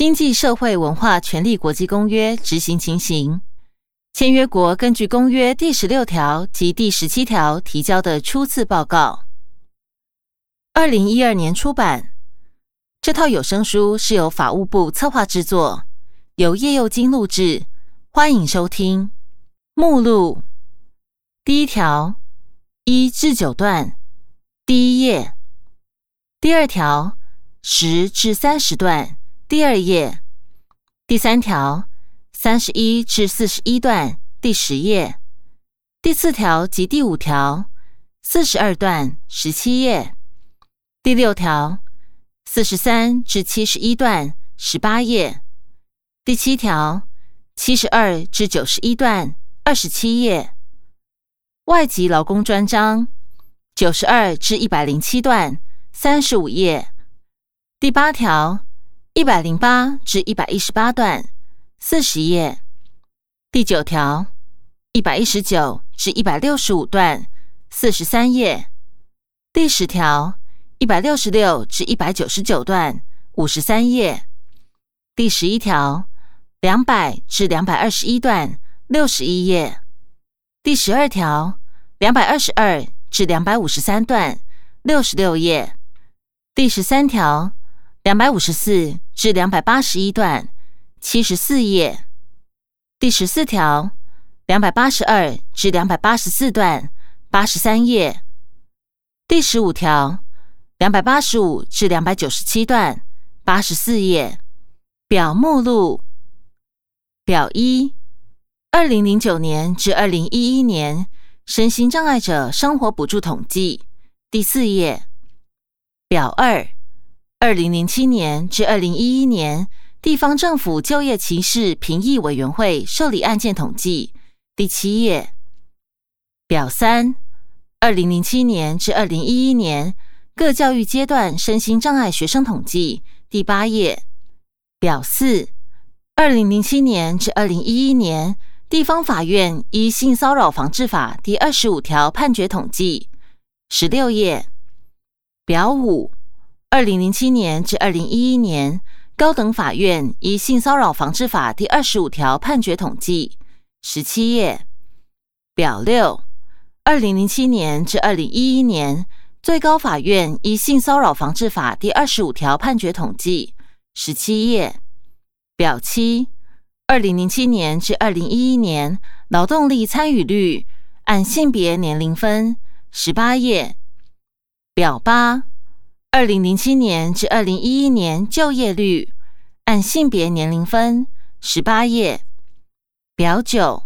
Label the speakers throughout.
Speaker 1: 经济社会文化权利国际公约执行情形。签约国根据公约第十六条及第十七条提交的初次报告。二零一二年出版。这套有声书是由法务部策划制作，由叶佑金录制。欢迎收听。目录第一条一至九段，第一页；第二条十至三十段，第二页；第三条三十一至四十一段，第十页；第四条及第五条四十二段，十七页；第六条四十三至七十一段，十八页；第七条。七十二至九十一段，二十七页；外籍劳工专章九十二至一百零七段，三十五页；第八条一百零八至一百一十八段，四十页；第九条一百一十九至一百六十五段，四十三页；第十条一百六十六至一百九十九段，五十三页；第十一条。两百至两百二十一段，六十一页；第十二条，两百二十二至两百五十三段，六十六页；第十三条，两百五十四至两百八十一段，七十四页；第十四条，两百八十二至两百八十四段，八十三页；第十五条，两百八十五至两百九十七段，八十四页。表目录。表一，二零零九年至二零一一年身心障碍者生活补助统计，第四页。表二，二零零七年至二零一一年地方政府就业歧视评议委员会受理案件统计，第七页。表三，二零零七年至二零一一年各教育阶段身心障碍学生统计，第八页。表四。二零零七年至二零一一年，地方法院依性骚扰防治法第二十五条判决统计，十六页。表五，二零零七年至二零一一年，高等法院依性骚扰防治法第二十五条判决统计，十七页。表六，二零零七年至二零一一年，最高法院依性骚扰防治法第二十五条判决统计，十七页。表七，二零零七年至二零一一年劳动力参与率按性别年龄分，十八页。表八，二零零七年至二零一一年就业率按性别年龄分，十八页。表九，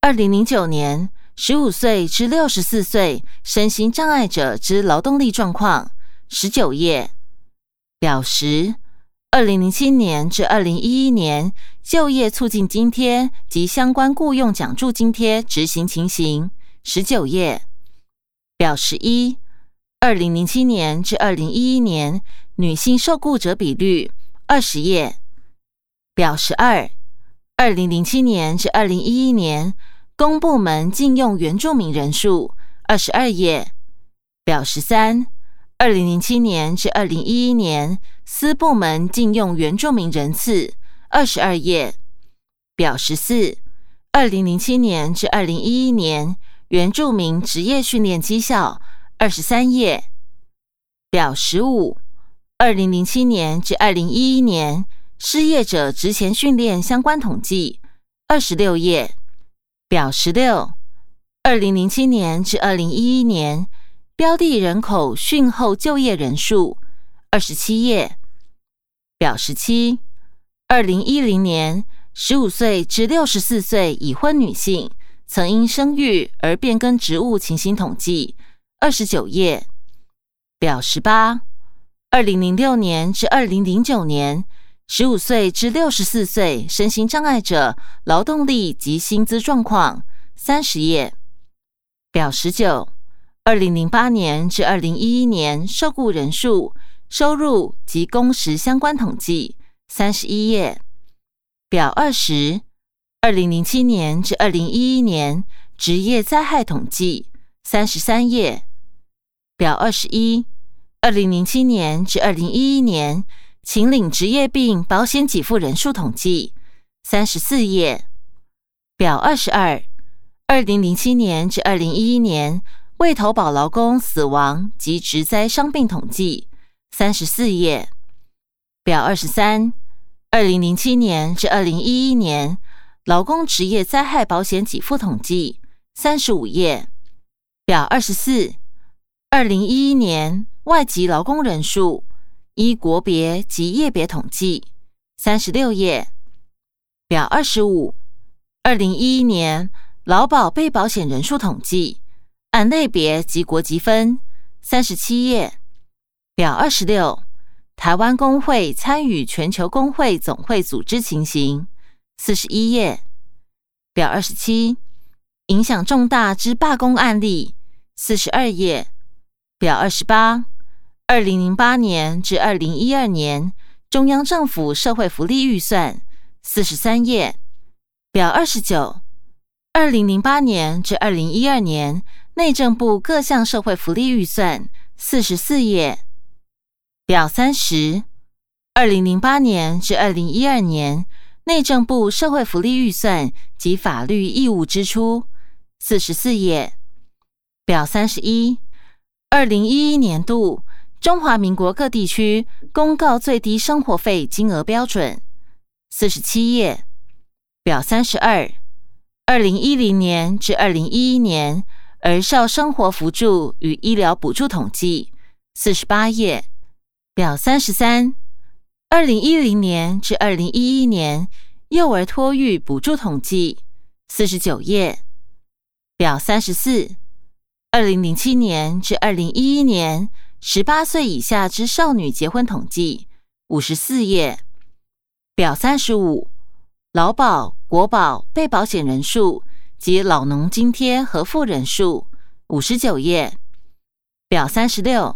Speaker 1: 二零零九年十五岁至六十四岁身心障碍者之劳动力状况，十九页。表十。二零零七年至二零一一年就业促进津贴及相关雇用奖助津贴执行情形，十九页。表十一，二零零七年至二零一一年女性受雇者比率，二十页。表十二，二零零七年至二零一一年公部门禁用原住民人数，二十二页。表十三。二零零七年至二零一一年，私部门禁用原住民人次二十二页。表十四，二零零七年至二零一一年原住民职业训练绩效二十三页。表十五，二零零七年至二零一一年失业者职前训练相关统计二十六页。表十六，二零零七年至二零一一年。标的人口训后就业人数二十七页。表十七，二零一零年十五岁至六十四岁已婚女性曾因生育而变更职务情形统计二十九页。表十八，二零零六年至二零零九年十五岁至六十四岁身心障碍者劳动力及薪资状况三十页。表十九。二零零八年至二零一一年受雇人数、收入及工时相关统计，三十一页。表二十，二零零七年至二零一一年职业灾害统计，三十三页。表二十一，二零零七年至二零一一年请领职业病保险给付人数统计，三十四页。表二十二，二零零七年至二零一一年未投保劳工死亡及职灾伤病统计，三十四页。表二十三，二零零七年至二零一一年劳工职业灾害保险给付统计，三十五页。表二十四，二零一一年外籍劳工人数依国别及业别统计，三十六页。表二十五。二零一一年劳保被保险人数统计，按类别及国籍分，三十七页表二十六。台湾工会参与全球工会总会组织情形，四十一页表二十七。影响重大之罢工案例，四十二页表二十八。二零零八年至二零一二年中央政府社会福利预算，四十三页。表二十九，二零零八年至二零一二年内政部各项社会福利预算四十四页。表三十，二零零八年至二零一二年内政部社会福利预算及法律义务支出四十四页。表三十一，二零一一年度中华民国各地区公告最低生活费金额标准四十七页。表三十二，二零一零年至二零一一年儿少生活扶助与医疗补助统计，四十八页。表三十三，二零一零年至二零一一年幼儿托育补助统计，四十九页。表三十四，二零零七年至二零一一年十八岁以下之少女结婚统计，五十四页。表三十五。劳保、国保被保险人数及老农津贴和付人数，五十九页表三十六。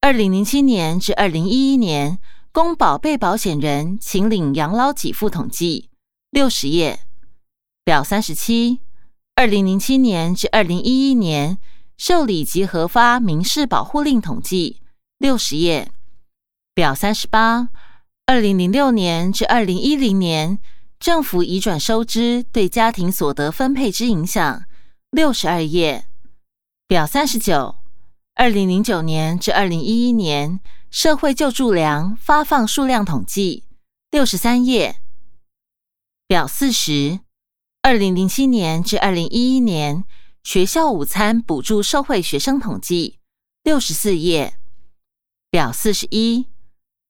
Speaker 1: 二零零七年至二零一一年公保被保险人请领养老给付统计，六十页表三十七。二零零七年至二零一一年受理及核发民事保护令统计，六十页表三十八。二零零六年至二零一零年。政府移转收支对家庭所得分配之影响，六十二页表三十九。二零零九年至二零一一年社会救助粮发放数量统计，六十三页表四十。二零零七年至二零一一年学校午餐补助受惠学生统计，六十四页表四十一。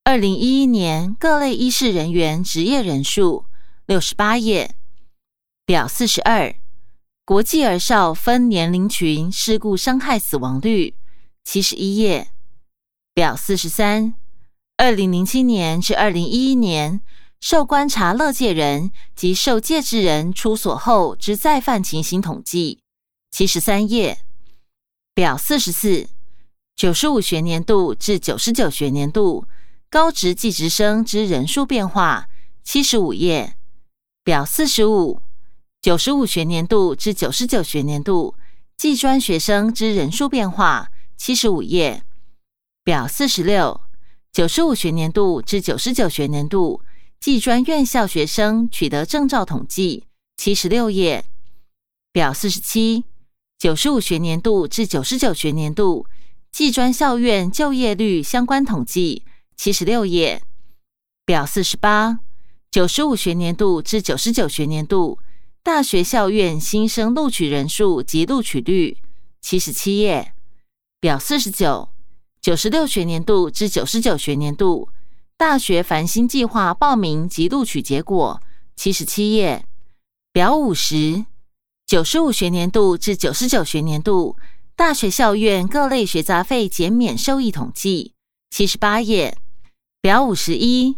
Speaker 1: 二零一一年各类医事人员职业人数。六十八页表四十二，国际儿少分年龄群事故伤害死亡率七十一页表四十三，二零零七年至二零一一年受观察乐界人及受戒治人出所后之再犯情形统计七十三页表四十四，九十五学年度至九十九学年度高职技职生之人数变化七十五页。表四十五，九十五学年度至九十九学年度技专学生之人数变化，七十五页。表四十六，九十五学年度至九十九学年度技专院校学生取得证照统计，七十六页。表四十七，九十五学年度至九十九学年度技专校院就业率相关统计，七十六页。表四十八。九十五学年度至九十九学年度大学校院新生录取人数及录取率，七十七页表四十九。九十六学年度至九十九学年度大学繁星计划报名及录取结果，七十七页表五十。九十五学年度至九十九学年度大学校院各类学杂费减免收益统计，七十八页表五十一。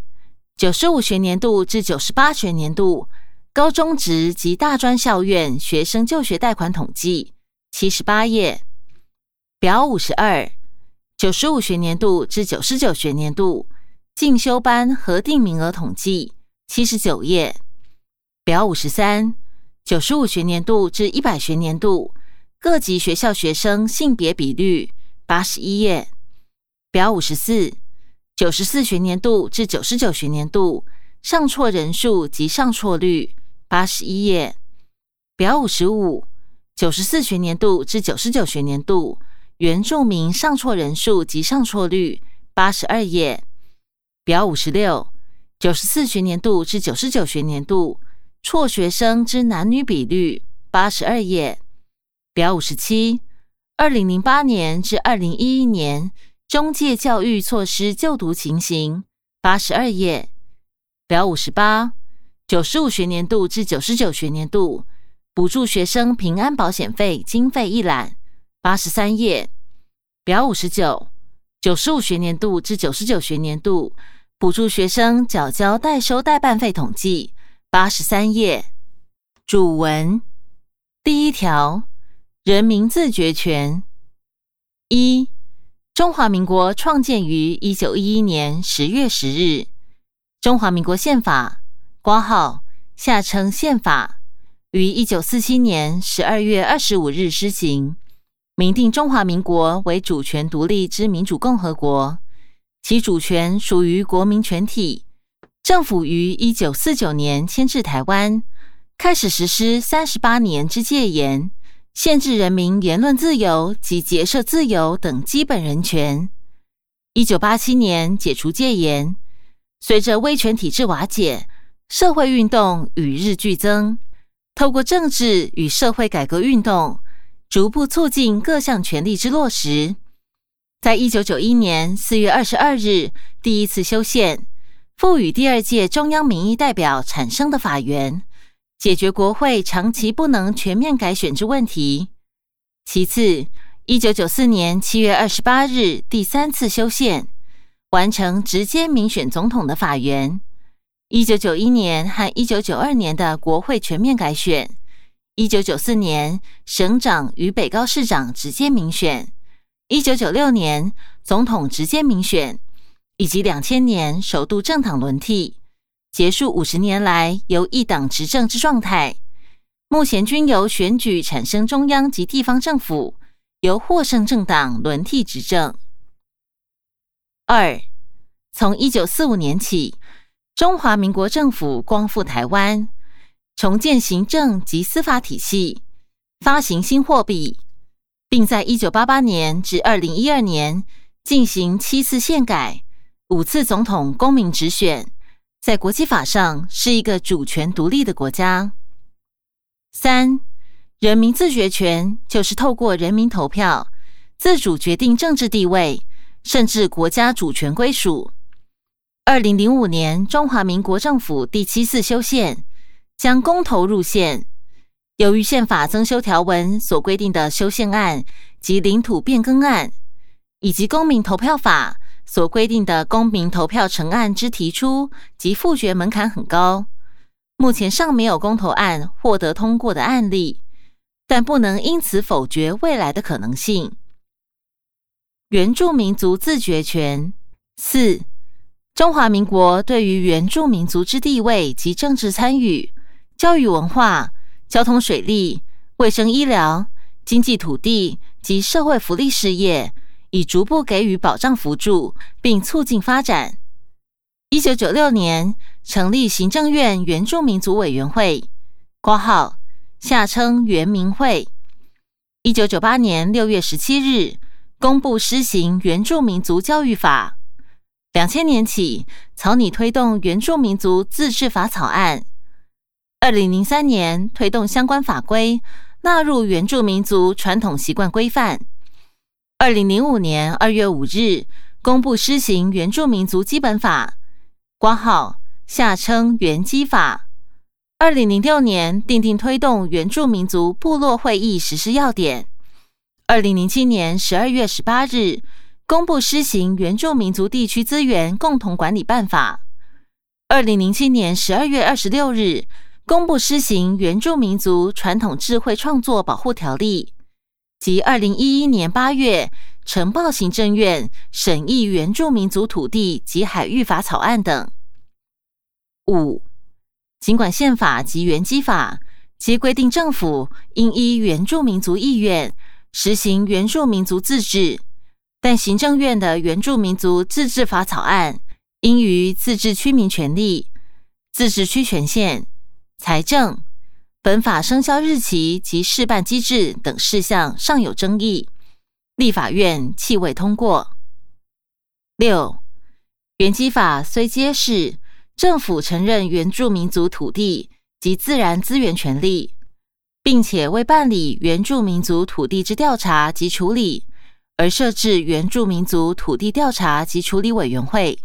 Speaker 1: 九十五学年度至九十八学年度高中职及大专校院学生就学贷款统计，七十八页表五十二。九十五学年度至九十九学年度进修班核定名额统计，七十九页表五十三。九十五学年度至一百学年度各级学校学生性别比率，八十一页表五十四。九十四学年度至九十九学年度上错人数及上错率八十一页。表五十五，九十四学年度至九十九学年度原住民上错人数及上错率八十二页。表五十六，九十四学年度至九十九学年度辍学生之男女比率八十二页。表五十七，二零零八年至二零一一年。中介教育措施就读情形，八十二页表五十八，九十五学年度至九十九学年度补助学生平安保险费经费一览，八十三页表五十九，九十五学年度至九十九学年度补助学生缴交代收代办费统计，八十三页主文第一条，人民自决权一。中华民国创建于一九一一年十月十日。中华民国宪法（括号下称宪法）于一九四七年十二月二十五日施行，明定中华民国为主权独立之民主共和国，其主权属于国民全体。政府于一九四九年迁至台湾，开始实施三十八年之戒严。限制人民言论自由及结社自由等基本人权。一九八七年解除戒严，随着威权体制瓦解，社会运动与日俱增。透过政治与社会改革运动，逐步促进各项权利之落实。在一九九一年四月二十二日第一次修宪，赋予第二届中央民意代表产生的法源。解决国会长期不能全面改选之问题。其次，一九九四年七月二十八日第三次修宪，完成直接民选总统的法源。一九九一年和一九九二年的国会全面改选，一九九四年省长与北高市长直接民选，一九九六年总统直接民选，以及两千年首度政党轮替。结束五十年来由一党执政之状态，目前均由选举产生中央及地方政府，由获胜政党轮替执政。二，从一九四五年起，中华民国政府光复台湾，重建行政及司法体系，发行新货币，并在一九八八年至二零一二年进行七次宪改、五次总统公民直选。在国际法上是一个主权独立的国家。三，人民自决权就是透过人民投票，自主决定政治地位，甚至国家主权归属。二零零五年，中华民国政府第七次修宪，将公投入宪。由于宪法增修条文所规定的修宪案及领土变更案，以及公民投票法。所规定的公民投票成案之提出及复决门槛很高，目前尚没有公投案获得通过的案例，但不能因此否决未来的可能性。原住民族自决权四，中华民国对于原住民族之地位及政治参与、教育文化、交通水利、卫生医疗、经济土地及社会福利事业。以逐步给予保障辅助，并促进发展。一九九六年成立行政院原住民族委员会（括号下称原民会）。一九九八年六月十七日公布施行原住民族教育法。两千年起草拟推动原住民族自治法草案。二零零三年推动相关法规纳入原住民族传统习惯规范。二零零五年二月五日公布施行原住民族基本法（括号下称原基法）。二零零六年订定推动原住民族部落会议实施要点。二零零七年十二月十八日公布施行原住民族地区资源共同管理办法。二零零七年十二月二十六日公布施行原住民族传统智慧创作保护条例。及二零一一年八月呈报行政院审议原住民族土地及海域法草案等。五，尽管宪法及原基法皆规定政府应依原住民族意愿实行原住民族自治，但行政院的原住民族自治法草案，应于自治区民权利、自治区权限、财政、本法生效日期及事办机制等事项尚有争议，立法院弃未通过。六，原基法虽揭示政府承认原住民族土地及自然资源权利，并且为办理原住民族土地之调查及处理。而设置原住民族土地调查及处理委员会，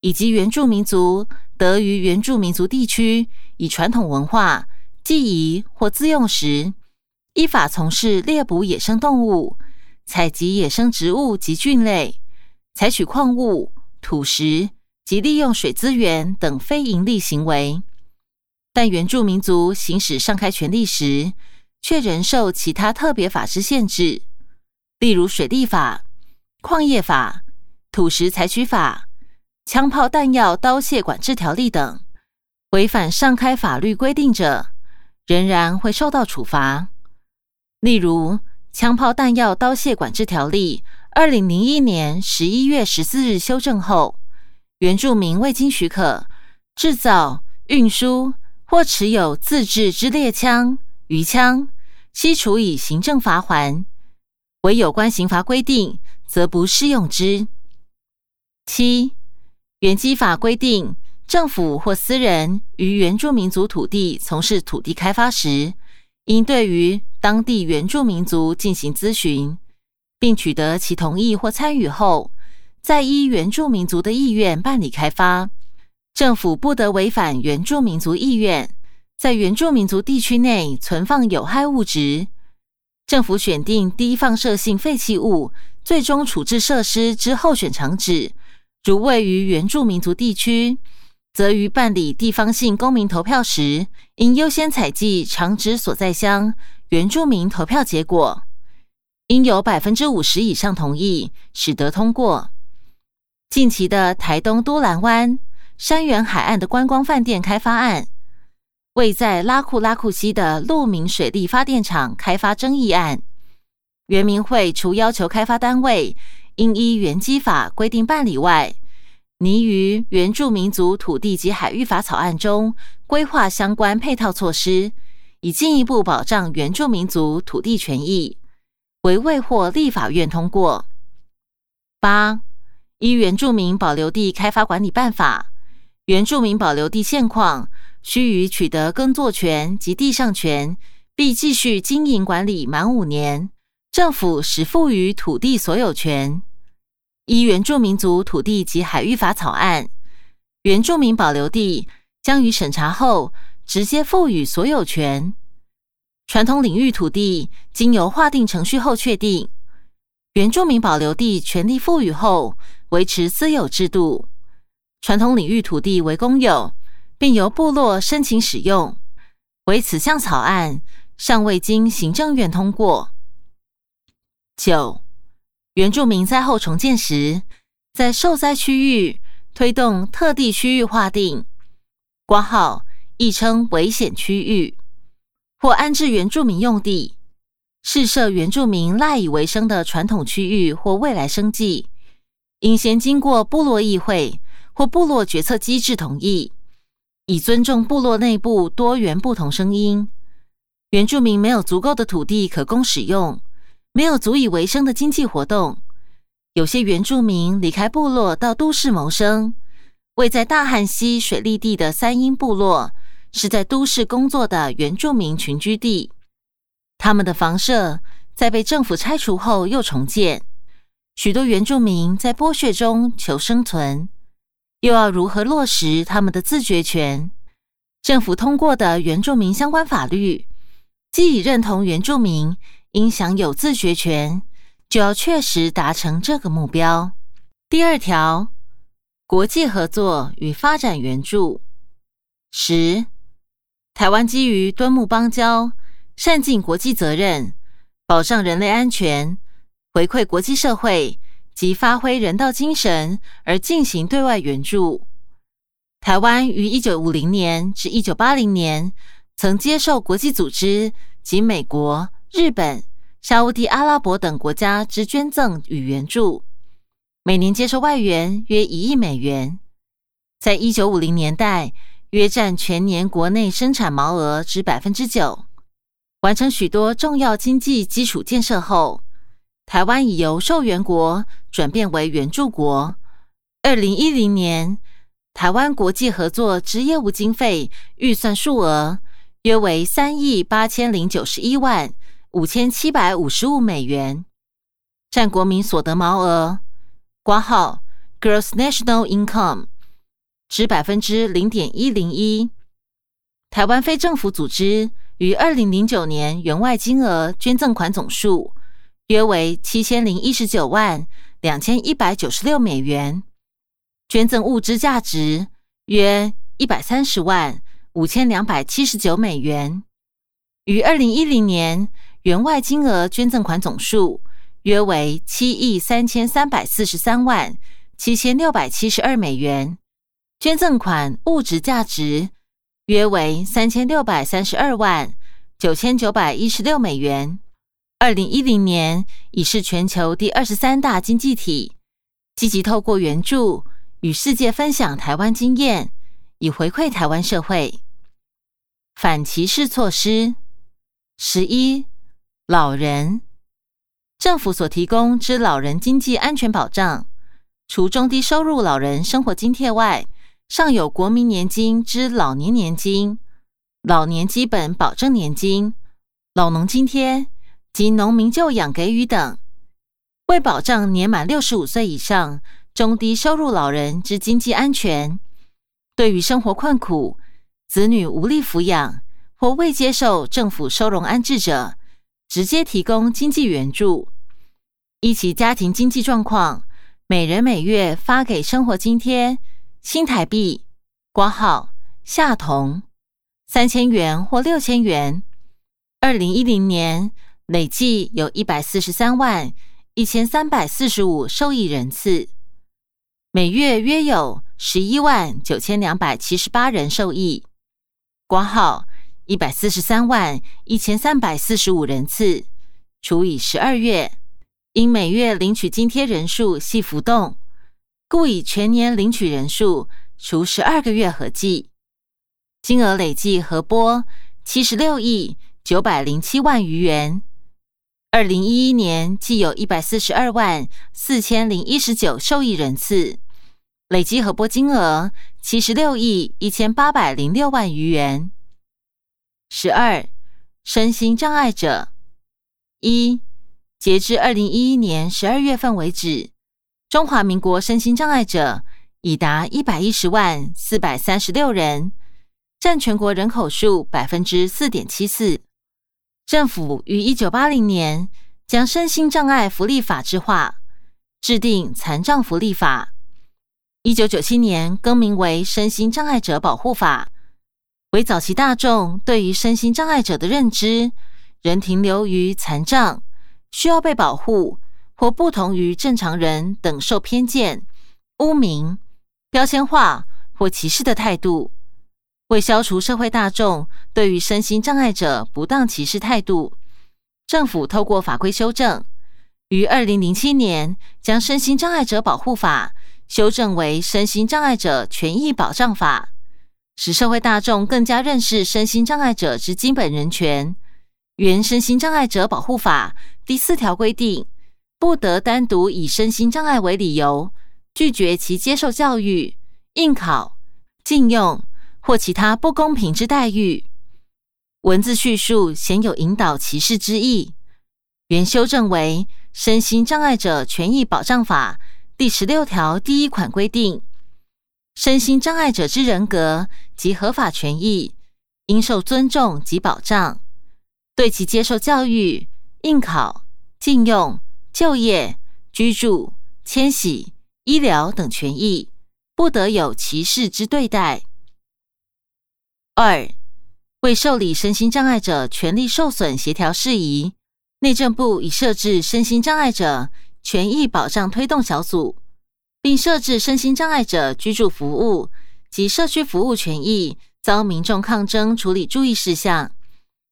Speaker 1: 以及原住民族得于原住民族地区以传统文化、祭仪或自用时，依法从事猎捕野生动物、采集野生植物及菌类、采取矿物、土石及利用水资源等非营利行为，但原住民族行使上开权利时，却仍受其他特别法之限制。例如水利法、矿业法、土石采取法、枪炮弹药刀械管制条例等，违反上开法律规定者，仍然会受到处罚。例如，枪炮弹药刀械管制条例二零零一年十一月十四日修正后，原住民未经许可制造、运输或持有自制之猎枪、鱼枪，悉处以行政罚锾。为有关刑罚规定，则不适用之。七，原基法规定，政府或私人于原住民族土地从事土地开发时，应对于当地原住民族进行咨询，并取得其同意或参与后，再依原住民族的意愿办理开发。政府不得违反原住民族意愿，在原住民族地区内存放有害物质。政府选定低放射性废弃物最终处置设施之候选场址，如位于原住民族地区，则于办理地方性公民投票时，应优先采集场址所在乡原住民投票结果，应有百分之五十以上同意，使得通过。近期的台东多兰湾山原海岸的观光饭店开发案。位在拉库拉库西的鹿鸣水利发电厂开发争议案，原民会除要求开发单位应依原基法规定办理外，拟于原住民族土地及海域法草案中规划相关配套措施，以进一步保障原住民族土地权益，为未获立法院通过。八依原住民保留地开发管理办法，原住民保留地现况。须于取得耕作权及地上权，并继续经营管理满五年，政府始赋予土地所有权。依原住民族土地及海域法草案，原住民保留地将于审查后直接赋予所有权。传统领域土地经由划定程序后确定，原住民保留地权利赋予后维持私有制度。传统领域土地为公有。并由部落申请使用，为此项草案尚未经行政院通过。九，原住民灾后重建时，在受灾区域推动特地区域划定（挂号亦称危险区域）或安置原住民用地，试设原住民赖以为生的传统区域或未来生计，应先经过部落议会或部落决策机制同意。以尊重部落内部多元不同声音，原住民没有足够的土地可供使用，没有足以维生的经济活动。有些原住民离开部落到都市谋生。位在大汉溪水利地的三英部落，是在都市工作的原住民群居地。他们的房舍在被政府拆除后又重建，许多原住民在剥削中求生存。又要如何落实他们的自决权？政府通过的原住民相关法律，既已认同原住民应享有自决权，就要确实达成这个目标。第二条，国际合作与发展援助。十，台湾基于敦睦邦交、善尽国际责任、保障人类安全、回馈国际社会。及发挥人道精神而进行对外援助。台湾于一九五零年至一九八零年曾接受国际组织及美国、日本、沙地阿拉伯等国家之捐赠与援助，每年接受外援约一亿美元，在一九五零年代约占全年国内生产毛额之百分之九。完成许多重要经济基础建设后，台湾已由受援国转变为援助国。二零一零年，台湾国际合作之业务经费预算数额约为三亿八千零九十一万五千七百五十五美元，占国民所得毛额（括号 Gross National Income） 之百分之零点一零一。台湾非政府组织。于二零零九年，员外金额捐赠款总数约为七千零一十九万两千一百九十六美元，捐赠物资价值约一百三十万五千两百七十九美元。于二零一零年，员外金额捐赠款总数约为七亿三千三百四十三万七千六百七十二美元，捐赠款物质价值。约为三千六百三十二万九千九百一十六美元。二零一零年已是全球第二十三大经济体，积极透过援助与世界分享台湾经验，以回馈台湾社会。反歧视措施十一，老人政府所提供之老人经济安全保障，除中低收入老人生活津贴外。尚有国民年金之老年年金、老年基本保证年金、老农津贴及农民就养给予等，为保障年满六十五岁以上中低收入老人之经济安全，对于生活困苦、子女无力抚养或未接受政府收容安置者，直接提供经济援助，依其家庭经济状况，每人每月发给生活津贴。新台币挂号夏同三千元或六千元。二零一零年累计有一百四十三万一千三百四十五受益人次，每月约有十一万九千两百七十八人受益。挂号一百四十三万一千三百四十五人次除以十二月，因每月领取津贴人数系浮动。故以全年领取人数除十二个月合计，金额累计合拨七十六亿九百零七万余元。二零一一年既有一百四十二万四千零一十九受益人次，累计合拨金额七十六亿一千八百零六万余元。十二，身心障碍者一，截至二零一一年十二月份为止。中华民国身心障碍者已达一百一十万四百三十六人，占全国人口数百分之四点七四。政府于一九八零年将身心障碍福利法制化，制定残障福利法。一九九七年更名为身心障碍者保护法，为早期大众对于身心障碍者的认知仍停留于残障，需要被保护。或不同于正常人等受偏见、污名、标签化或歧视的态度，为消除社会大众对于身心障碍者不当歧视态度，政府透过法规修正，于二零零七年将身心障碍者保护法修正为身心障碍者权益保障法，使社会大众更加认识身心障碍者之基本人权。原身心障碍者保护法第四条规定。不得单独以身心障碍为理由拒绝其接受教育、应考、禁用或其他不公平之待遇。文字叙述鲜有引导歧视之意，原修正为《身心障碍者权益保障法》第十六条第一款规定：身心障碍者之人格及合法权益应受尊重及保障，对其接受教育、应考、禁用。就业、居住、迁徙、医疗等权益，不得有歧视之对待。二、为受理身心障碍者权利受损协调事宜，内政部已设置身心障碍者权益保障推动小组，并设置身心障碍者居住服务及社区服务权益遭民众抗争处理注意事项，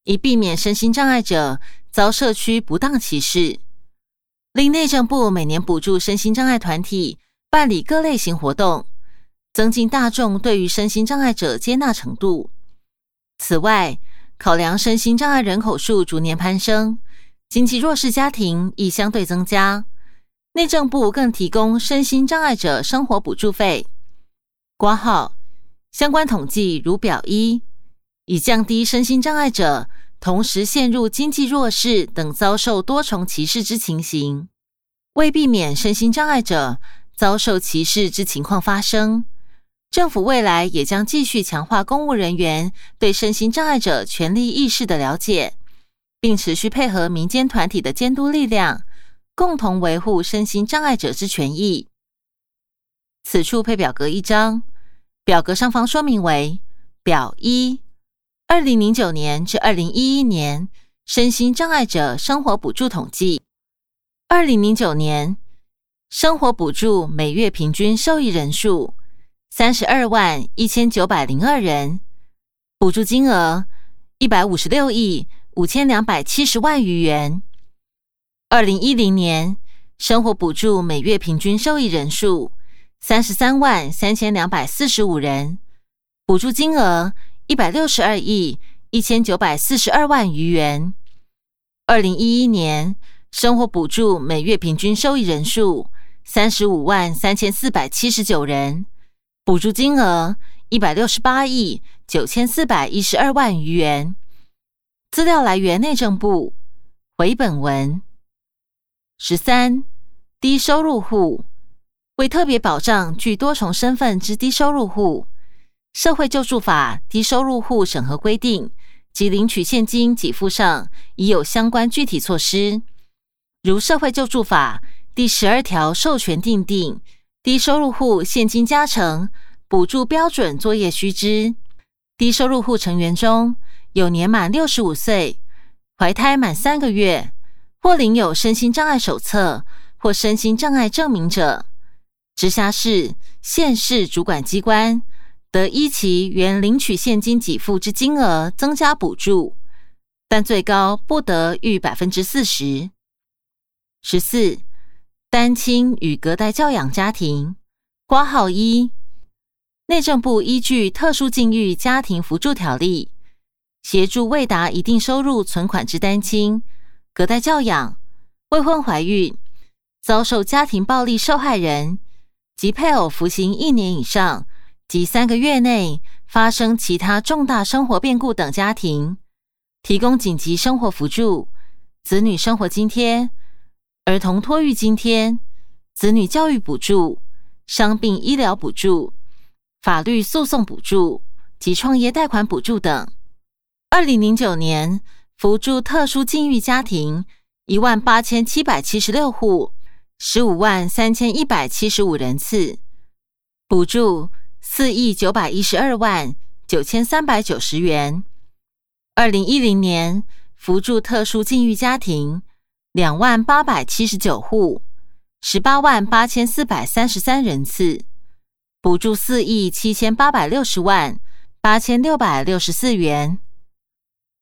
Speaker 1: 以避免身心障碍者遭社区不当歧视。另内政部每年补助身心障碍团体办理各类型活动，增进大众对于身心障碍者接纳程度。此外，考量身心障碍人口数逐年攀升，经济弱势家庭亦相对增加，内政部更提供身心障碍者生活补助费。挂号相关统计如表一，以降低身心障碍者。同时陷入经济弱势等遭受多重歧视之情形，为避免身心障碍者遭受歧视之情况发生，政府未来也将继续强化公务人员对身心障碍者权利意识的了解，并持续配合民间团体的监督力量，共同维护身心障碍者之权益。此处配表格一张，表格上方说明为表一。二零零九年至二零一一年身心障碍者生活补助统计，二零零九年生活补助每月平均受益人数三十二万一千九百零二人，补助金额一百五十六亿五千两百七十万余元。二零一零年生活补助每月平均受益人数三十三万三千两百四十五人，补助金额。一百六十二亿一千九百四十二万余元。二零一一年生活补助每月平均受益人数三十五万三千四百七十九人，补助金额一百六十八亿九千四百一十二万余元。资料来源：内政部。回本文十三，低收入户为特别保障具多重身份之低收入户。社会救助法低收入户审核规定及领取现金给付上已有相关具体措施，如社会救助法第十二条授权订定低收入户现金加成补助标准作业须知。低收入户成员中有年满六十五岁、怀胎满三个月或领有身心障碍手册或身心障碍证明者，直辖市、县市主管机关。得依其原领取现金给付之金额增加补助，但最高不得逾百分之四十。十四，单亲与隔代教养家庭，挂号一，内政部依据特殊境遇家庭扶助条例，协助未达一定收入存款之单亲、隔代教养、未婚怀孕、遭受家庭暴力受害人及配偶服刑一年以上。及三个月内发生其他重大生活变故等家庭，提供紧急生活辅助、子女生活津贴、儿童托育津贴、子女教育补助、伤病医疗补助、法律诉讼补助及创业贷款补助等。二零零九年，扶助特殊境遇家庭一万八千七百七十六户，十五万三千一百七十五人次，补助。四亿九百一十二万九千三百九十元。二零一零年扶助特殊境遇家庭两万八百七十九户，十八万八千四百三十三人次，补助四亿七千八百六十万八千六百六十四元。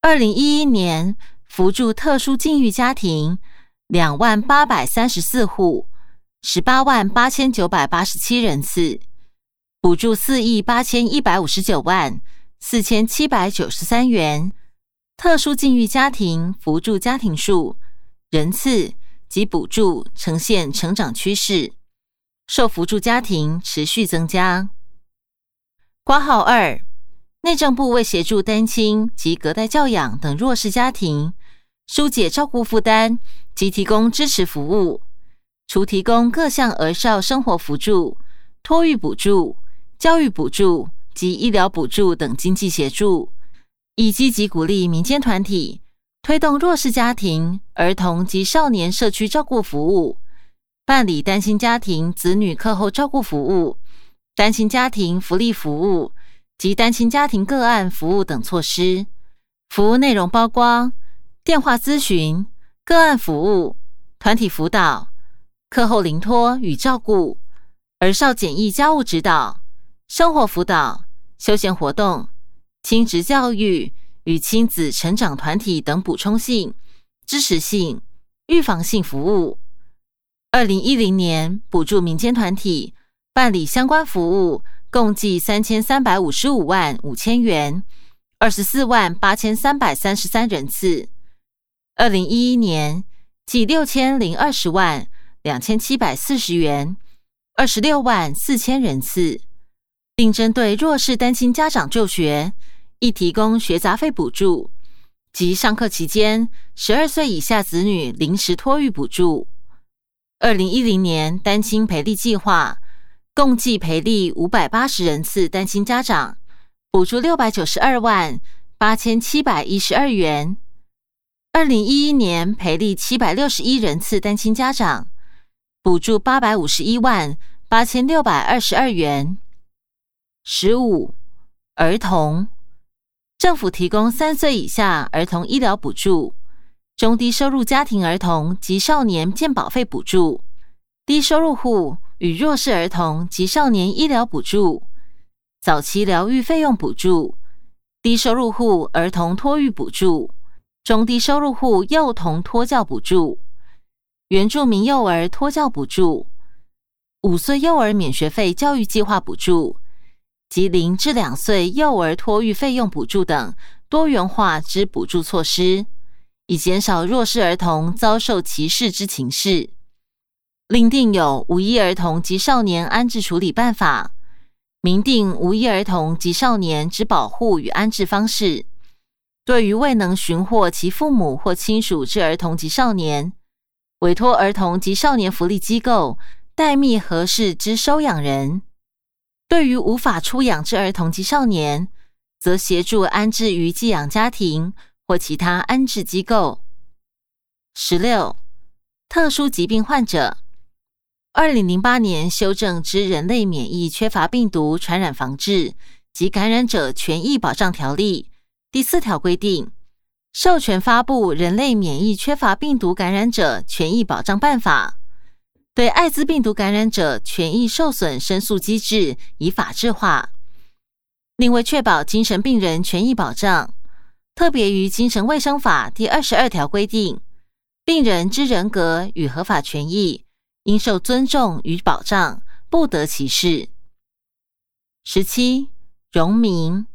Speaker 1: 二零一一年扶助特殊境遇家庭两万八百三十四户，十八万八千九百八十七人次。补助四亿八千一百五十九万四千七百九十三元，特殊境遇家庭扶助家庭数、人次及补助呈现成长趋势，受扶助家庭持续增加。挂号二，内政部为协助单亲及隔代教养等弱势家庭疏解照顾负担及提供支持服务，除提供各项儿少生活辅助、托育补助。教育补助及医疗补助等经济协助，以积极鼓励民间团体推动弱势家庭、儿童及少年社区照顾服务，办理单亲家庭子女课后照顾服务、单亲家庭福利服务及单亲家庭个案服务等措施。服务内容包括电话咨询、个案服务、团体辅导、课后临托与照顾、儿少简易家务指导。生活辅导、休闲活动、亲职教育与亲子成长团体等补充性、支持性、预防性服务。二零一零年补助民间团体办理相关服务，共计三千三百五十五万五千元，二十四万八千三百三十三人次。二零一一年计六千零二十万两千七百四十元，二十六万四千人次，并针对弱势单亲家长就学，亦提供学杂费补助及上课期间十二岁以下子女临时托育补助。二零一零年单亲培力计划共计培力五百八十人次单亲家长，补助六百九十二万八千七百一十二元。二零一一年培力七百六十一人次单亲家长，补助八百五十一万八千六百二十二元。十五儿童政府提供三岁以下儿童医疗补助，中低收入家庭儿童及少年健保费补助，低收入户与弱势儿童及少年医疗补助，早期疗愈费用补助，低收入户儿童托育补助。中低收入户幼童托教补助、原住民幼儿托教补助、五岁幼儿免学费教育计划补助及零至两岁幼儿托育费用补助等多元化之补助措施，以减少弱势儿童遭受歧视之情势。另定有无依儿童及少年安置处理办法，明定无依儿童及少年之保护与安置方式。对于未能寻获其父母或亲属之儿童及少年，委托儿童及少年福利机构代觅合适之收养人；对于无法出养之儿童及少年，则协助安置于寄养家庭或其他安置机构。十六、特殊疾病患者，二零零八年修正之《人类免疫缺乏病毒传染防治及感染者权益保障条例》。第四条规定，授权发布《人类免疫缺乏病毒感染者权益保障办法》，对艾滋病毒感染者权益受损申诉机制以法制化。另为确保精神病人权益保障，特别于《精神卫生法》第二十二条规定，病人之人格与合法权益应受尊重与保障，不得歧视。十七，荣民。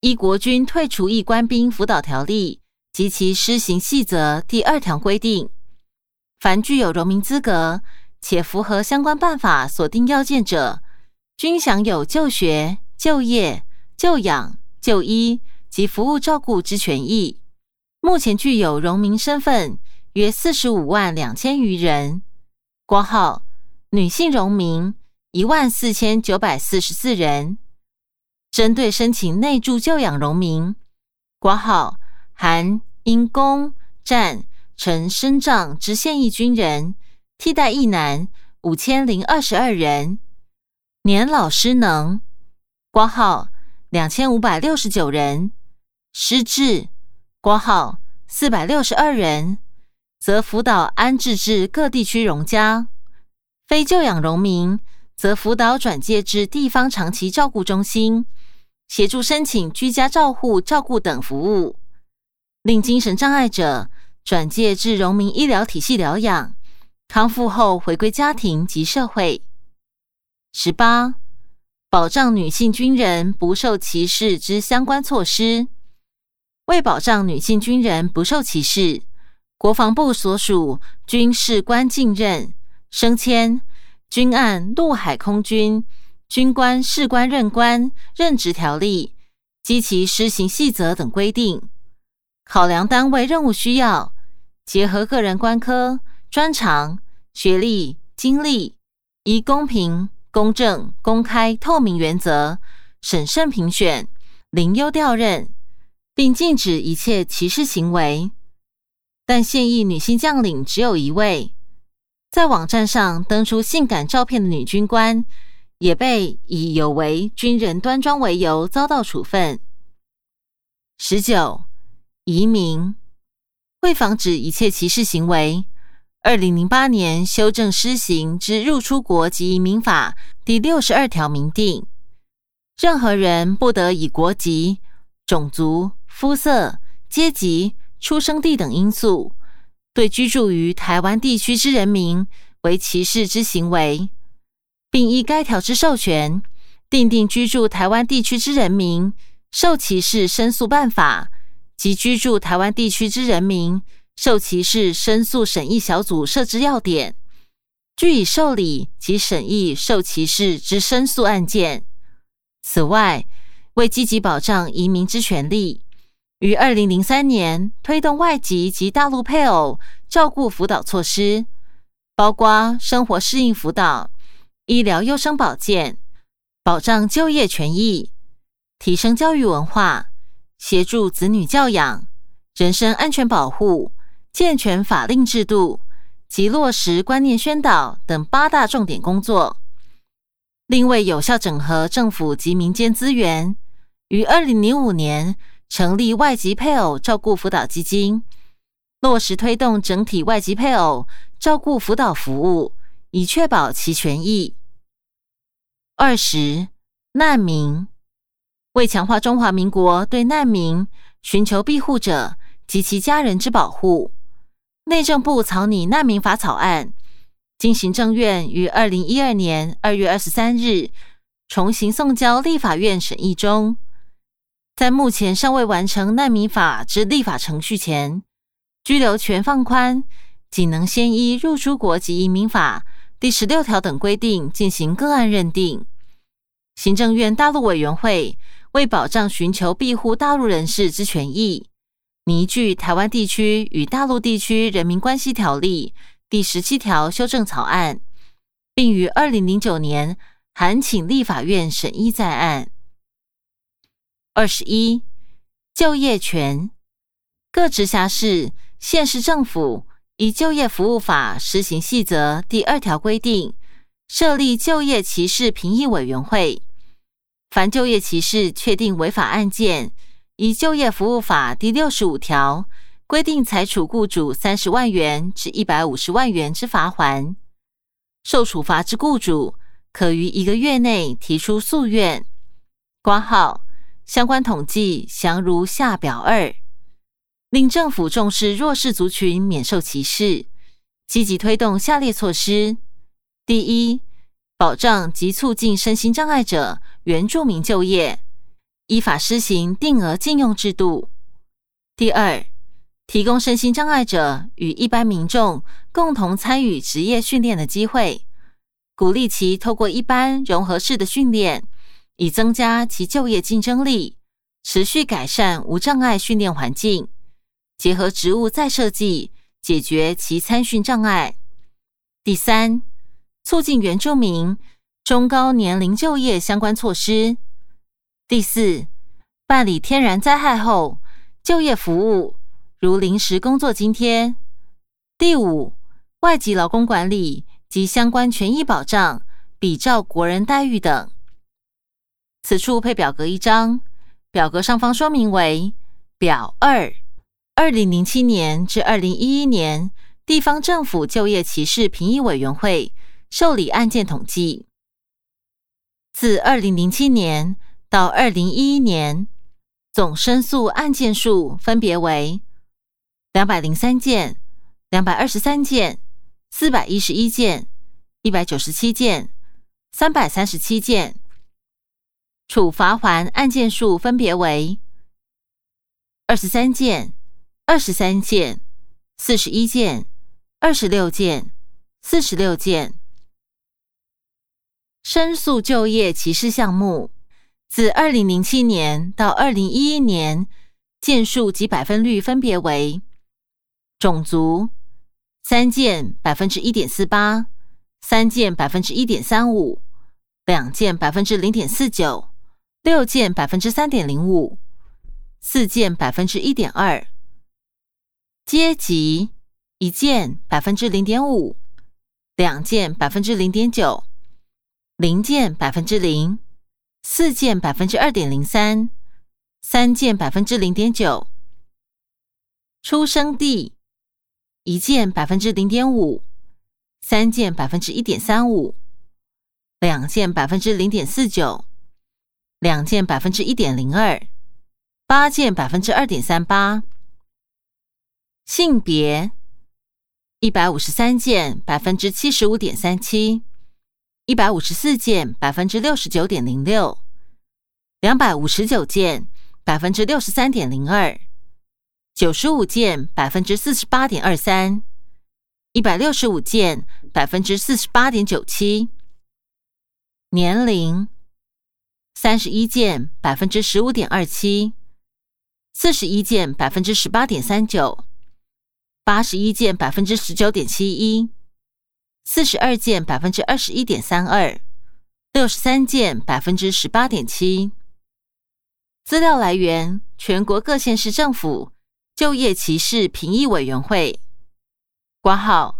Speaker 1: 依国军退除役官兵辅导条例及其施行细则第二条规定，凡具有荣民资格且符合相关办法所定要件者，均享有就学、就业、就养、就医及服务照顾之权益。目前具有荣民身份约四十五万两千余人。挂号女性荣民一万四千九百四十四人。针对申请内助就养荣民，挂号含因公战成身障之现役军人，替代役男五千零二十二人，年老失能，挂号两千五百六十九人，失智，挂号四百六十二人，则辅导安置至各地区荣家；非救养农民，则辅导转介至地方长期照顾中心。协助申请居家照护、照顾等服务，令精神障碍者转介至荣民医疗体系疗养，康复后回归家庭及社会。十八、保障女性军人不受歧视之相关措施，为保障女性军人不受歧视，国防部所属军事官进任、升迁、军案陆海空军。军官、士官任官任职条例及其施行细则等规定，考量单位任务需要，结合个人官科、专长、学历、经历，以公平、公正、公开、透明原则审慎评选，零优调任，并禁止一切歧视行为。但现役女性将领只有一位，在网站上登出性感照片的女军官。也被以有违军人端庄为由遭到处分。十九，移民为防止一切歧视行为，二零零八年修正施行之入出国及移民法第六十二条明定，任何人不得以国籍、种族、肤色、阶级、出生地等因素，对居住于台湾地区之人民为歧视之行为，并依该条之授权，订定居住台湾地区之人民受歧视申诉办法及居住台湾地区之人民受歧视申诉审议小组设置要点，据以受理及审议受歧视之申诉案件。此外，为积极保障移民之权利，于二零零三年推动外籍及大陆配偶照顾辅导措施，包括生活适应辅导、医疗优生保健、保障就业权益、提升教育文化、协助子女教养、人身安全保护、健全法令制度及落实观念宣导等八大重点工作。另为有效整合政府及民间资源。于二零零五年成立外籍配偶照顾辅导基金，落实推动整体外籍配偶照顾辅导服务，以确保其权益。二十难民为强化中华民国对难民寻求庇护者及其家人之保护，内政部草拟难民法草案，经行政院于二零一二年二月二十三日重新送交立法院审议中。在目前尚未完成难民法之立法程序前，居留权放宽仅能先依入出国及移民法第十六条等规定进行个案认定。行政院大陆委员会为保障寻求庇护大陆人士之权益，拟据《台湾地区与大陆地区人民关系条例》第十七条修正草案，并于二零零九年函请立法院审议在案。二十一，就业权，各直辖市、县市政府以就业服务法施行细则第二条规定，设立就业歧视评议委员会。凡就业歧视确定违法案件，以就业服务法第六十五条规定，裁处雇主三十万元至一百五十万元之罚锾。受处罚之雇主，可于一个月内提出诉愿。挂号。相关统计详如下表二，令政府重视弱势族群免受歧视，积极推动下列措施：第一，保障及促进身心障碍者原住民就业，依法施行定额禁用制度；第二，提供身心障碍者与一般民众共同参与职业训练的机会，鼓励其透过一般融合式的训练。以增加其就业竞争力，持续改善无障碍训练环境，结合职务再设计，解决其参训障碍。第三，促进原住民中高年龄就业相关措施。第四，办理天然灾害后就业服务，如临时工作津贴。第五，外籍劳工管理及相关权益保障，比照国人待遇等。此处配表格一张，表格上方说明为表二：二零零七年至二零一一年地方政府就业歧视评议委员会受理案件统计。自二零零七年到二零一一年，总申诉案件数分别为两百零三件、两百二十三件、四百一十一件、一百九十七件、三百三十七件。处罚还案件数分别为二十三件、二十三件、四十一件、二十六件、四十六件。申诉就业歧视项目，自二零零七年到二零一一年，件数及百分率分别为：种族三件百分之一点四八，三件百分之一点三五，两件百分之零点四九。六件百分之三点零五，四件百分之一点二，阶级一件百分之零点五，两件百分之零点九，零件百分之零，四件百分之二点零三，三件百分之零点九，出生地一件百分之零点五，三件百分之一点三五，两件百分之零点四九。两件百分之一点零二，八件百分之二点三八。性别一百五十三件百分之七十五点三七，一百五十四件百分之六十九点零六，两百五十九件百分之六十三点零二，九十五件百分之四十八点二三，一百六十五件百分之四十八点九七。年龄三十一件百分之十五点二七，四十一件百分之十八点三九。八十一件百分之十九点七一，四十二件百分之二十一点三二，六十三件百分之十八点七。资料来源：全国各县市政府就业歧视评议委员会。挂号：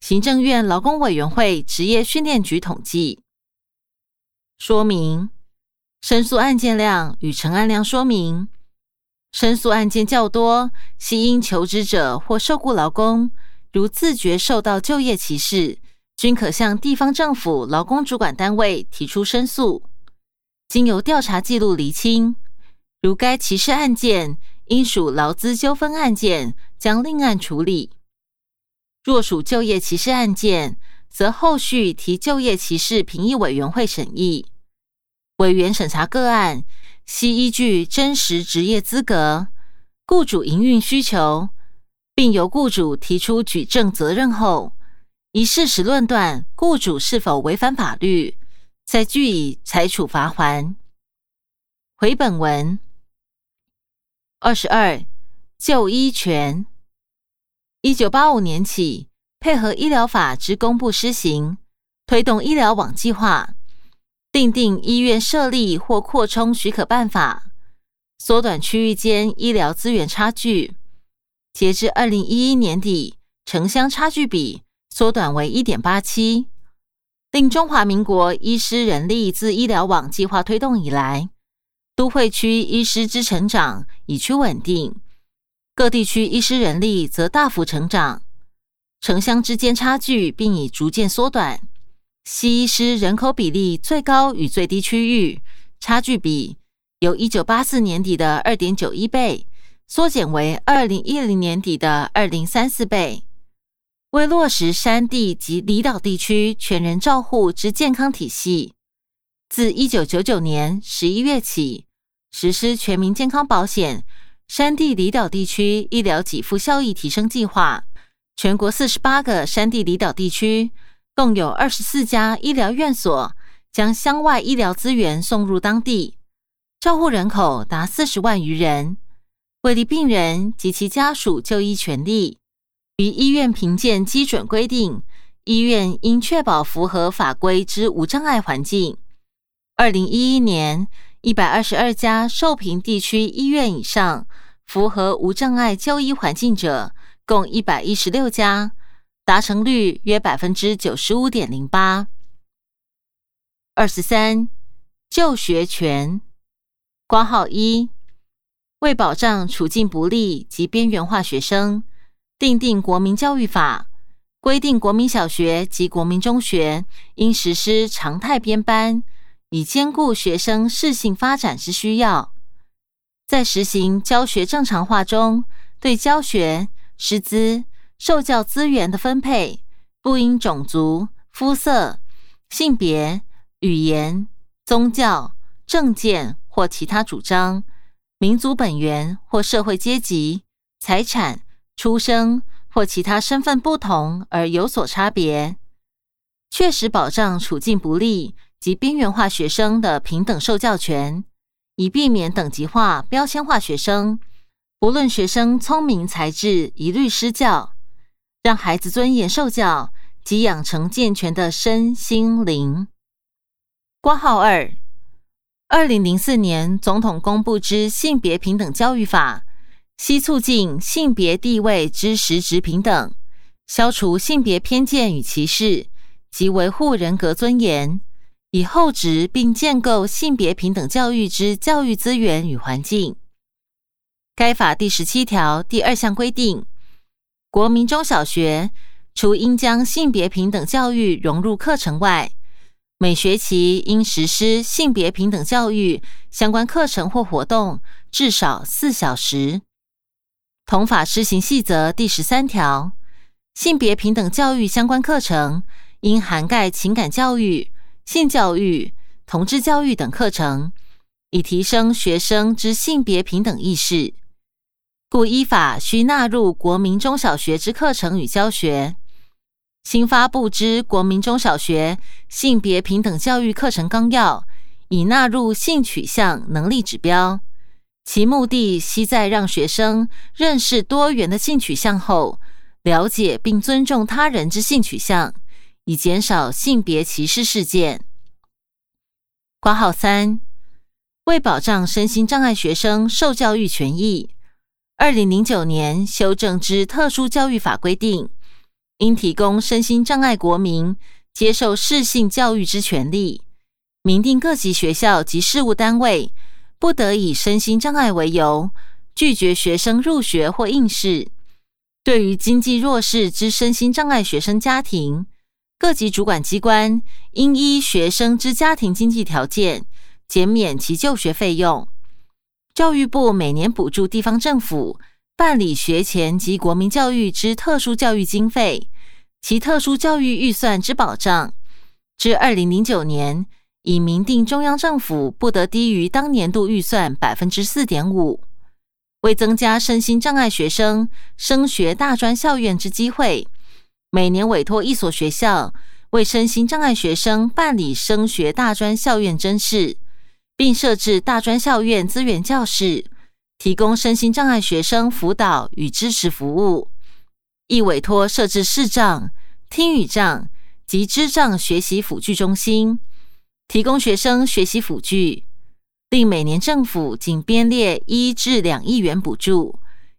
Speaker 1: 行政院劳工委员会职业训练局统计。说明：申诉案件量与成案量说明。申诉案件较多，系因求职者或受雇劳工如自觉受到就业歧视，均可向地方政府劳工主管单位提出申诉。经由调查记录厘清，如该歧视案件应属劳资纠纷案件，将另案处理；若属就业歧视案件，则后续提就业歧视评议委员会审议，委员审查个案。系依据真实职业资格、雇主营运需求，并由雇主提出举证责任后，以事实论断雇主是否违反法律，再据以裁处罚还。回本文二十二就医权，一九八五年起，配合医疗法之公布施行，推动医疗网计划。订定医院设立或扩充许可办法，缩短区域间医疗资源差距。截至二零一一年底，城乡差距比缩短为一点八七，令中华民国医师人力自医疗网计划推动以来，都会区医师之成长已趋稳定，各地区医师人力则大幅成长，城乡之间差距并已逐渐缩短。西医师人口比例最高与最低区域差距比，由一九八四年底的二点九一倍，缩减为二零一零年底的二零三四倍。为落实山地及离岛地区全人照护之健康体系，自一九九九年十一月起，实施全民健康保险山地离岛地区医疗给付效益提升计划，全国四十八个山地离岛地区。共有二十四家医疗院所将乡外医疗资源送入当地，照护人口达四十万余人。为利病人及其家属就医权利，于医院评鉴基准规定，医院应确保符合法规之无障碍环境。二零一一年，一百二十二家受评地区医院以上符合无障碍就医环境者，共一百一十六家。达成率约百分之九十五点零八。二十三，就学权，挂号一，为保障处境不利及边缘化学生，订定国民教育法，规定国民小学及国民中学应实施常态编班，以兼顾学生适性发展之需要。在实行教学正常化中，对教学师资。受教资源的分配不因种族、肤色、性别、语言、宗教、政见或其他主张、民族本源或社会阶级、财产、出生或其他身份不同而有所差别，确实保障处境不利及边缘化学生的平等受教权，以避免等级化、标签化学生。不论学生聪明才智，一律施教。让孩子尊严受教及养成健全的身心灵。挂号二，二零零四年总统公布之性别平等教育法，悉促进性别地位之实质平等，消除性别偏见与歧视，及维护人格尊严，以厚植并建构性别平等教育之教育资源与环境。该法第十七条第二项规定。国民中小学除应将性别平等教育融入课程外，每学期应实施性别平等教育相关课程或活动至少四小时。同法施行细则第十三条，性别平等教育相关课程应涵盖情感教育、性教育、同志教育等课程，以提升学生之性别平等意识。故依法需纳入国民中小学之课程与教学。新发布之《国民中小学性别平等教育课程纲要》已纳入性取向能力指标，其目的悉在让学生认识多元的性取向后，了解并尊重他人之性取向，以减少性别歧视事件。挂号三，为保障身心障碍学生受教育权益，二零零九年修正之特殊教育法规定。应提供身心障碍国民接受适性教育之权利，明定各级学校及事务单位不得以身心障碍为由拒绝学生入学或应试。对于经济弱势之身心障碍学生家庭，各级主管机关应依学生之家庭经济条件减免其就学费用。教育部每年补助地方政府。办理学前及国民教育之特殊教育经费，其特殊教育预算之保障，至二零零九年已明定中央政府不得低于当年度预算百分之四点五。为增加身心障碍学生升学大专校院之机会，每年委托一所学校为身心障碍学生办理升学大专校院甄试，并设置大专校院资源教室。提供身心障碍学生辅导与支持服务，亦委托设置视障、听语障及智障学习辅具中心，提供学生学习辅具，并每年政府仅编列一至两亿元补助，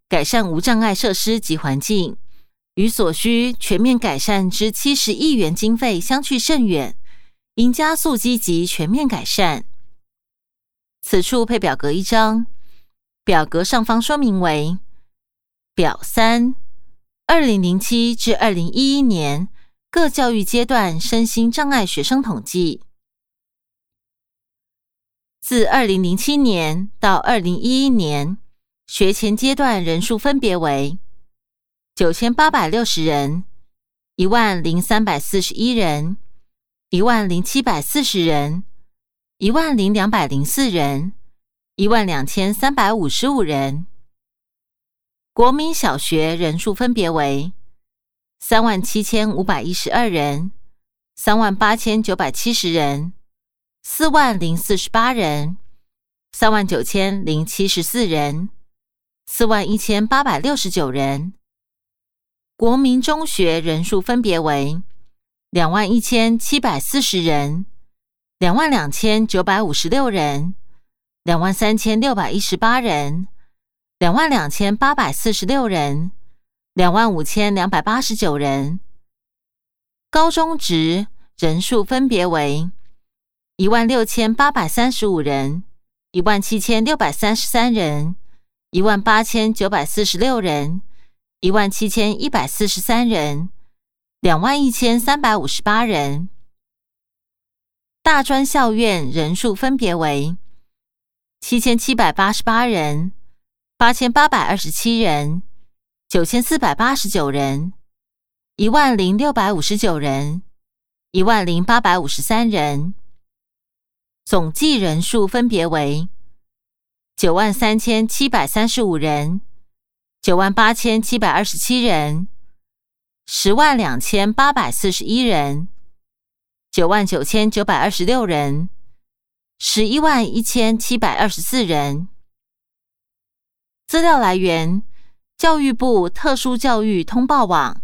Speaker 1: 改善无障碍设施及环境，与所需全面改善之七十亿元经费相去甚远，应加速积极全面改善。此处配表格一张。表格上方说明为表三：二零零七至二零一一年各教育阶段身心障碍学生统计。自二零零七年到二零一一年，学前阶段人数分别为九千八百六十人、一万零三百四十一人、一万零七百四十人、一万零两百零四人。一万两千三百五十五人，国民小学人数分别为三万七千五百一十二人、三万八千九百七十人、四万零四十八人、三万九千零七十四人、四万一千八百六十九人。国民中学人数分别为两万一千七百四十人、两万两千九百五十六人。两万三千六百一十八人，两万两千八百四十六人，两万五千两百八十九人。高中职人数分别为一万六千八百三十五人，一万七千六百三十三人，一万八千九百四十六人，一万七千一百四十三人，两万一千三百五十八人。大专校院人数分别为。七千七百八十八人，八千八百二十七人，九千四百八十九人，一万零六百五十九人，一万零八百五十三人。总计人数分别为九万三千七百三十五人，九万八千七百二十七人，十万两千八百四十一人，九万九千九百二十六人。十一万一千七百二十四人。资料来源：教育部特殊教育通报网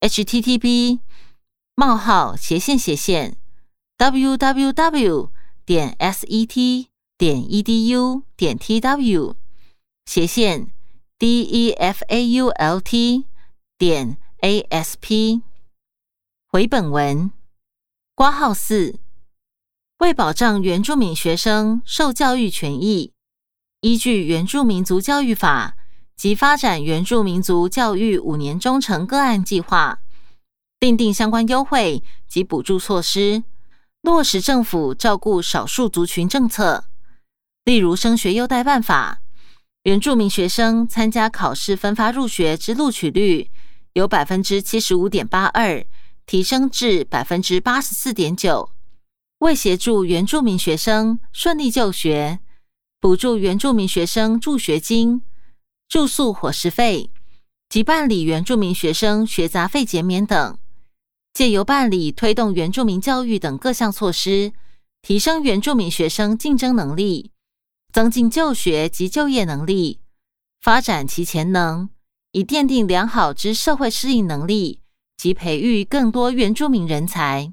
Speaker 1: ，http: 冒号斜线斜线 www. 点 set. 点 edu. 点 tw 斜线 default. 点 asp 回本文挂号四。为保障原住民学生受教育权益，依据《原住民族教育法》及发展原住民族教育五年中程个案计划，订定相关优惠及补助措施，落实政府照顾少数族群政策，例如升学优待办法，原住民学生参加考试分发入学之录取率有百分之七十五点八二提升至百分之八十四点九。为协助原住民学生顺利就学，补助原住民学生助学金、住宿伙食费及办理原住民学生学杂费减免等。借由办理推动原住民教育等各项措施，提升原住民学生竞争能力，增进就学及就业能力，发展其潜能，以奠定良好之社会适应能力及培育更多原住民人才。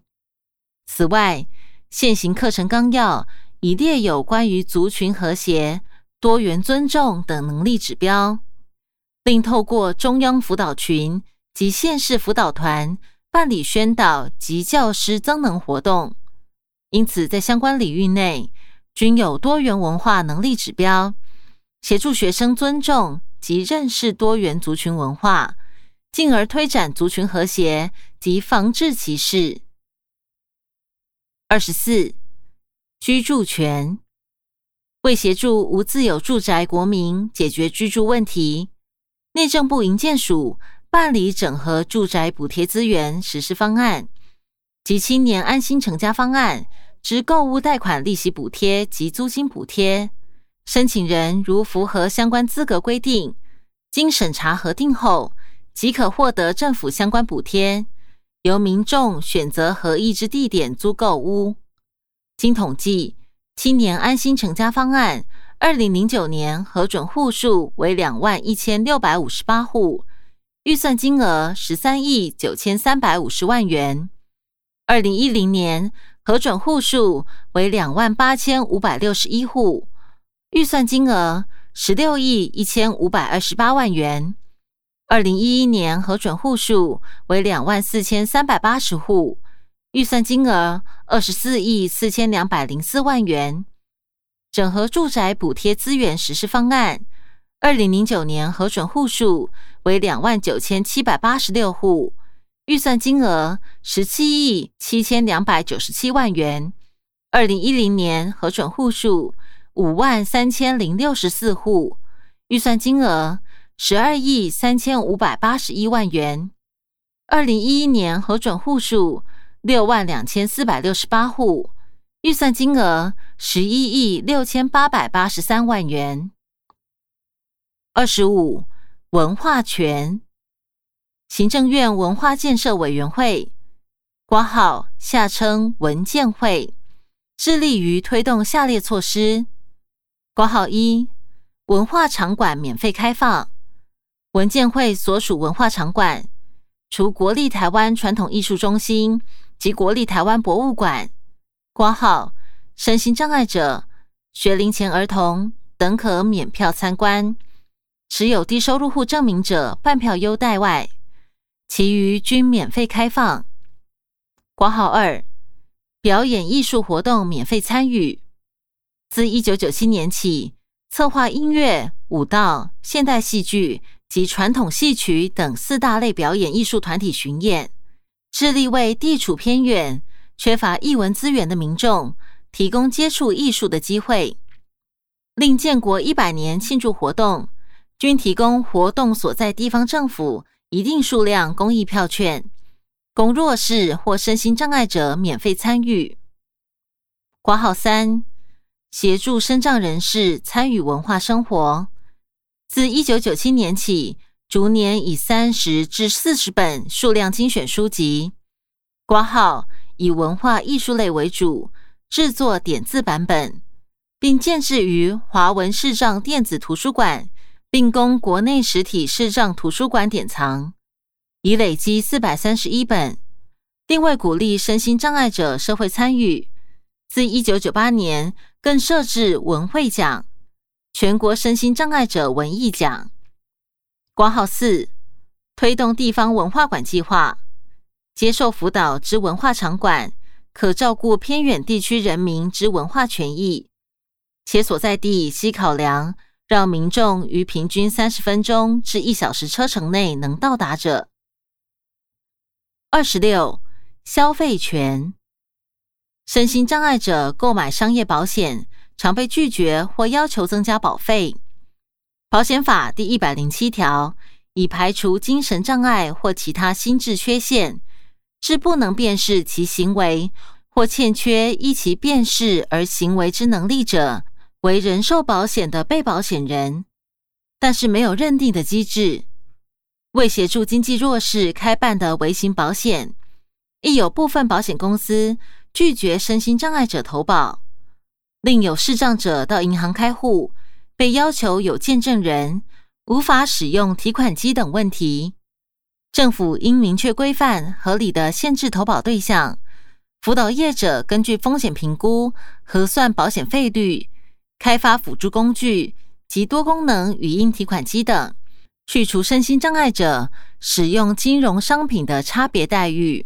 Speaker 1: 此外，现行课程纲要已列有关于族群和谐、多元尊重等能力指标，并透过中央辅导群及县市辅导团。办理宣导及教师增能活动，因此在相关领域内均有多元文化能力指标，协助学生尊重及认识多元族群文化，进而推展族群和谐及防治歧视。二十四，居住权为协助无自有住宅国民解决居住问题，内政部营建署。办理整合住宅补贴资源实施方案及青年安心成家方案之购物贷款利息补贴及租金补贴，申请人如符合相关资格规定，经审查核定后，即可获得政府相关补贴，由民众选择合意之地点租购屋。经统计，青年安心成家方案二零零九年核准户数为两万一千六百五十八户。预算金额十三亿九千三百五十万元。二零一零年核准户数为两万八千五百六十一户，预算金额十六亿一千五百二十八万元。二零一一年核准户数为两万四千三百八十户，预算金额二十四亿四千两百零四万元。整合住宅补贴资源实施方案。二零零九年核准户数为两万九千七百八十六户，预算金额十七亿七千两百九十七万元。二零一零年核准户数五万三千零六十四户，预算金额十二亿三千五百八十一万元。二零一一年核准户数六万两千四百六十八户，预算金额十一亿六千八百八十三万元。二十五，文化权。行政院文化建设委员会（括号下称文建会）致力于推动下列措施：括号一，文化场馆免费开放。文建会所属文化场馆，除国立台湾传统艺术中心及国立台湾博物馆（挂号身心障碍者、学龄前儿童等可免票参观）。持有低收入户证明者半票优待外，其余均免费开放。挂号二，表演艺术活动免费参与。自一九九七年起，策划音乐、舞蹈、现代戏剧及传统戏曲等四大类表演艺术团体巡演，致力为地处偏远、缺乏艺文资源的民众提供接触艺术的机会。令建国一百年庆祝活动。均提供活动所在地方政府一定数量公益票券，供弱势或身心障碍者免费参与。挂号三，协助身障人士参与文化生活。自一九九七年起，逐年以三十至四十本数量精选书籍，挂号以文化艺术类为主，制作点字版本，并建置于华文视障电子图书馆。并供国内实体视障图书馆典藏，已累积四百三十一本。定位鼓励身心障碍者社会参与，自一九九八年更设置文会奖、全国身心障碍者文艺奖。挂号四，推动地方文化馆计划，接受辅导之文化场馆，可照顾偏远地区人民之文化权益，且所在地需考量。让民众于平均三十分钟至一小时车程内能到达者。二十六，消费权。身心障碍者购买商业保险，常被拒绝或要求增加保费。保险法第一百零七条，以排除精神障碍或其他心智缺陷，致不能辨识其行为或欠缺依其辨识而行为之能力者，为人寿保险的被保险人，但是没有认定的机制。为协助经济弱势开办的微型保险，亦有部分保险公司拒绝身心障碍者投保，另有视障者到银行开户。被要求有见证人，无法使用提款机等问题，政府应明确规范合理的限制投保对象，辅导业者根据风险评估核算保险费率，开发辅助工具及多功能语音提款机等，去除身心障碍者使用金融商品的差别待遇。